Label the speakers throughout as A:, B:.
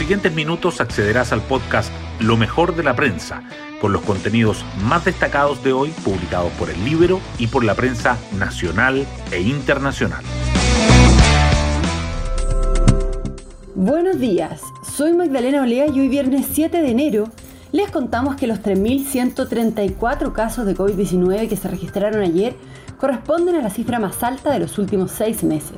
A: siguientes minutos accederás al podcast Lo mejor de la prensa, con los contenidos más destacados de hoy publicados por el libro y por la prensa nacional e internacional.
B: Buenos días, soy Magdalena Olea y hoy viernes 7 de enero les contamos que los 3.134 casos de COVID-19 que se registraron ayer corresponden a la cifra más alta de los últimos seis meses.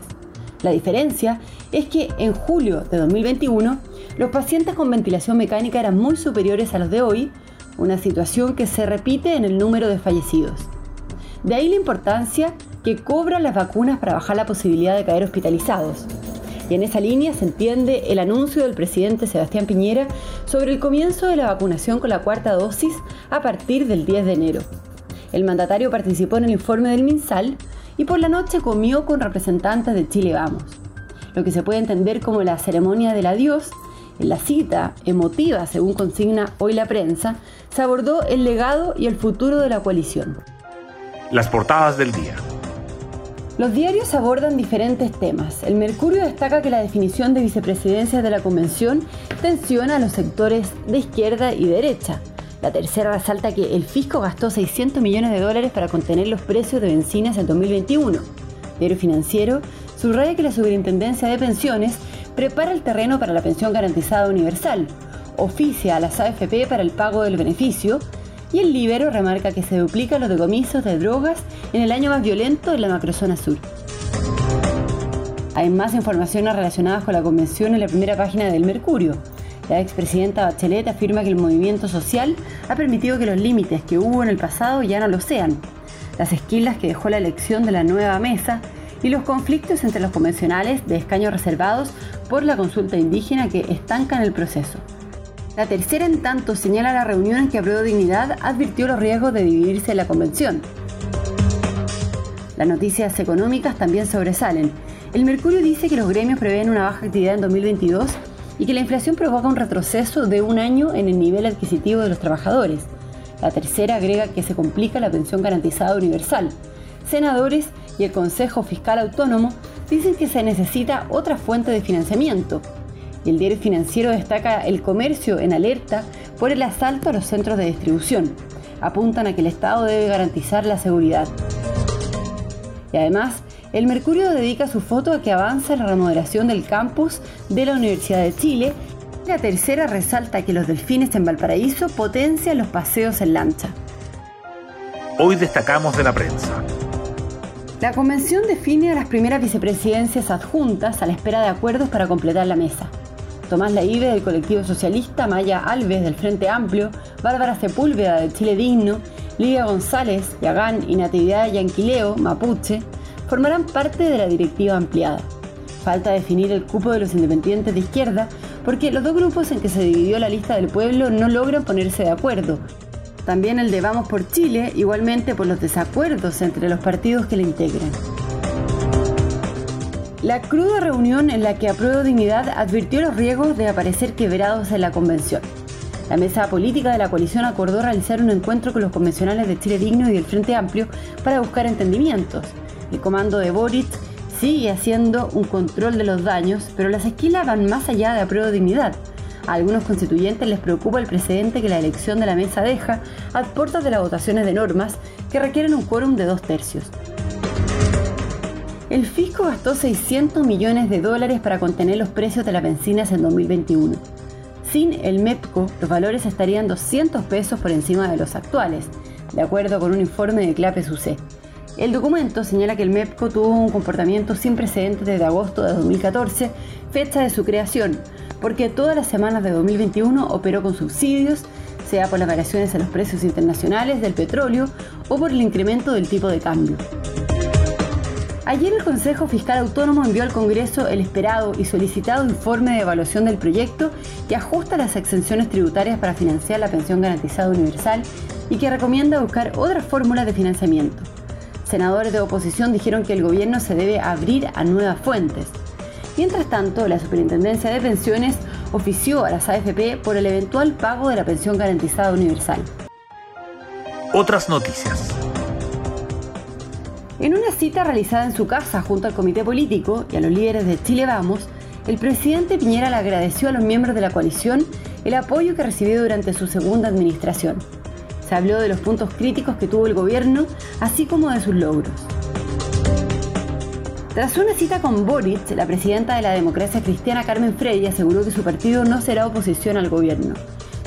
B: La diferencia es que en julio de 2021 los pacientes con ventilación mecánica eran muy superiores a los de hoy, una situación que se repite en el número de fallecidos. De ahí la importancia que cobran las vacunas para bajar la posibilidad de caer hospitalizados. Y en esa línea se entiende el anuncio del presidente Sebastián Piñera sobre el comienzo de la vacunación con la cuarta dosis a partir del 10 de enero. El mandatario participó en el informe del MinSal y por la noche comió con representantes de Chile Vamos. Lo que se puede entender como la ceremonia del adiós, en la cita, emotiva según consigna hoy la prensa, se abordó el legado y el futuro de la coalición.
A: Las portadas del día.
B: Los diarios abordan diferentes temas. El Mercurio destaca que la definición de vicepresidencia de la Convención tensiona a los sectores de izquierda y derecha. La tercera resalta que el fisco gastó 600 millones de dólares para contener los precios de bencinas en 2021. Diario Financiero subraya que la Superintendencia de Pensiones prepara el terreno para la pensión garantizada universal, oficia a las AFP para el pago del beneficio y el Libero remarca que se duplican los decomisos de drogas en el año más violento de la macrozona sur. Hay más informaciones relacionadas con la convención en la primera página del Mercurio. La expresidenta Bachelet afirma que el movimiento social ha permitido que los límites que hubo en el pasado ya no lo sean. Las esquilas que dejó la elección de la nueva mesa y los conflictos entre los convencionales de escaños reservados por la consulta indígena que estancan el proceso. La tercera, en tanto, señala la reunión en que Apruebo Dignidad advirtió los riesgos de dividirse la convención. Las noticias económicas también sobresalen. El Mercurio dice que los gremios prevén una baja actividad en 2022 y que la inflación provoca un retroceso de un año en el nivel adquisitivo de los trabajadores. La tercera agrega que se complica la pensión garantizada universal. Senadores y el Consejo Fiscal Autónomo dicen que se necesita otra fuente de financiamiento, y el diario financiero destaca el comercio en alerta por el asalto a los centros de distribución. Apuntan a que el Estado debe garantizar la seguridad. Y además, el Mercurio dedica su foto a que avanza la remodelación del campus de la Universidad de Chile. La tercera resalta que los delfines en Valparaíso potencian los paseos en lancha.
A: Hoy destacamos de la prensa.
B: La convención define a las primeras vicepresidencias adjuntas a la espera de acuerdos para completar la mesa. Tomás Laive del colectivo socialista, Maya Alves del Frente Amplio, Bárbara Sepúlveda del Chile Digno, Lidia González, Yagán y Natividad Yanquileo, Mapuche, formarán parte de la directiva ampliada. Falta definir el cupo de los independientes de izquierda porque los dos grupos en que se dividió la lista del pueblo no logran ponerse de acuerdo. También el de Vamos por Chile, igualmente por los desacuerdos entre los partidos que le integran. La cruda reunión en la que Apruebo Dignidad advirtió los riesgos de aparecer quebrados en la convención. La mesa política de la coalición acordó realizar un encuentro con los convencionales de Chile Digno y del Frente Amplio para buscar entendimientos. El comando de Boric sigue haciendo un control de los daños, pero las esquilas van más allá de Apruebo Dignidad. A algunos constituyentes les preocupa el precedente que la elección de la mesa deja a puertas de las votaciones de normas que requieren un quórum de dos tercios. El fisco gastó 600 millones de dólares para contener los precios de las bencinas en 2021. Sin el MEPCO, los valores estarían 200 pesos por encima de los actuales, de acuerdo con un informe de CLAPES UC. El documento señala que el MEPCO tuvo un comportamiento sin precedentes desde agosto de 2014, fecha de su creación, porque todas las semanas de 2021 operó con subsidios, sea por las variaciones en los precios internacionales del petróleo o por el incremento del tipo de cambio. Ayer el Consejo Fiscal Autónomo envió al Congreso el esperado y solicitado informe de evaluación del proyecto que ajusta las exenciones tributarias para financiar la pensión garantizada universal y que recomienda buscar otras fórmulas de financiamiento. Senadores de oposición dijeron que el gobierno se debe abrir a nuevas fuentes. Mientras tanto, la Superintendencia de Pensiones ofició a las AFP por el eventual pago de la pensión garantizada universal.
A: Otras noticias.
B: En una cita realizada en su casa junto al comité político y a los líderes de Chile Vamos, el presidente Piñera le agradeció a los miembros de la coalición el apoyo que recibió durante su segunda administración. Se habló de los puntos críticos que tuvo el gobierno, así como de sus logros. Tras una cita con Boric, la presidenta de la democracia cristiana Carmen Frey aseguró que su partido no será oposición al gobierno.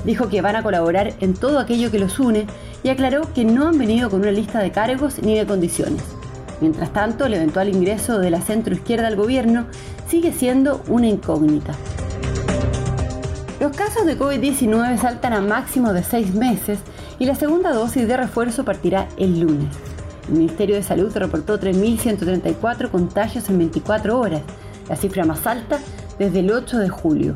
B: Dijo que van a colaborar en todo aquello que los une y aclaró que no han venido con una lista de cargos ni de condiciones. Mientras tanto, el eventual ingreso de la centroizquierda al gobierno sigue siendo una incógnita. Los casos de COVID-19 saltan a máximo de seis meses y la segunda dosis de refuerzo partirá el lunes. El Ministerio de Salud reportó 3.134 contagios en 24 horas, la cifra más alta desde el 8 de julio.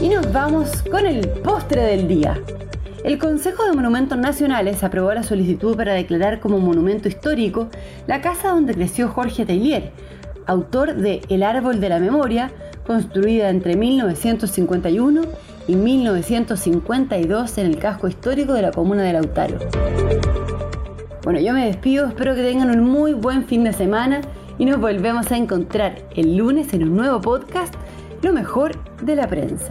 B: Y nos vamos con el postre del día. El Consejo de Monumentos Nacionales aprobó la solicitud para declarar como monumento histórico la casa donde creció Jorge Tailier, autor de El Árbol de la Memoria, construida entre 1951 y 1952 en el casco histórico de la comuna de Lautaro. Bueno, yo me despido, espero que tengan un muy buen fin de semana y nos volvemos a encontrar el lunes en un nuevo podcast, Lo mejor de la prensa.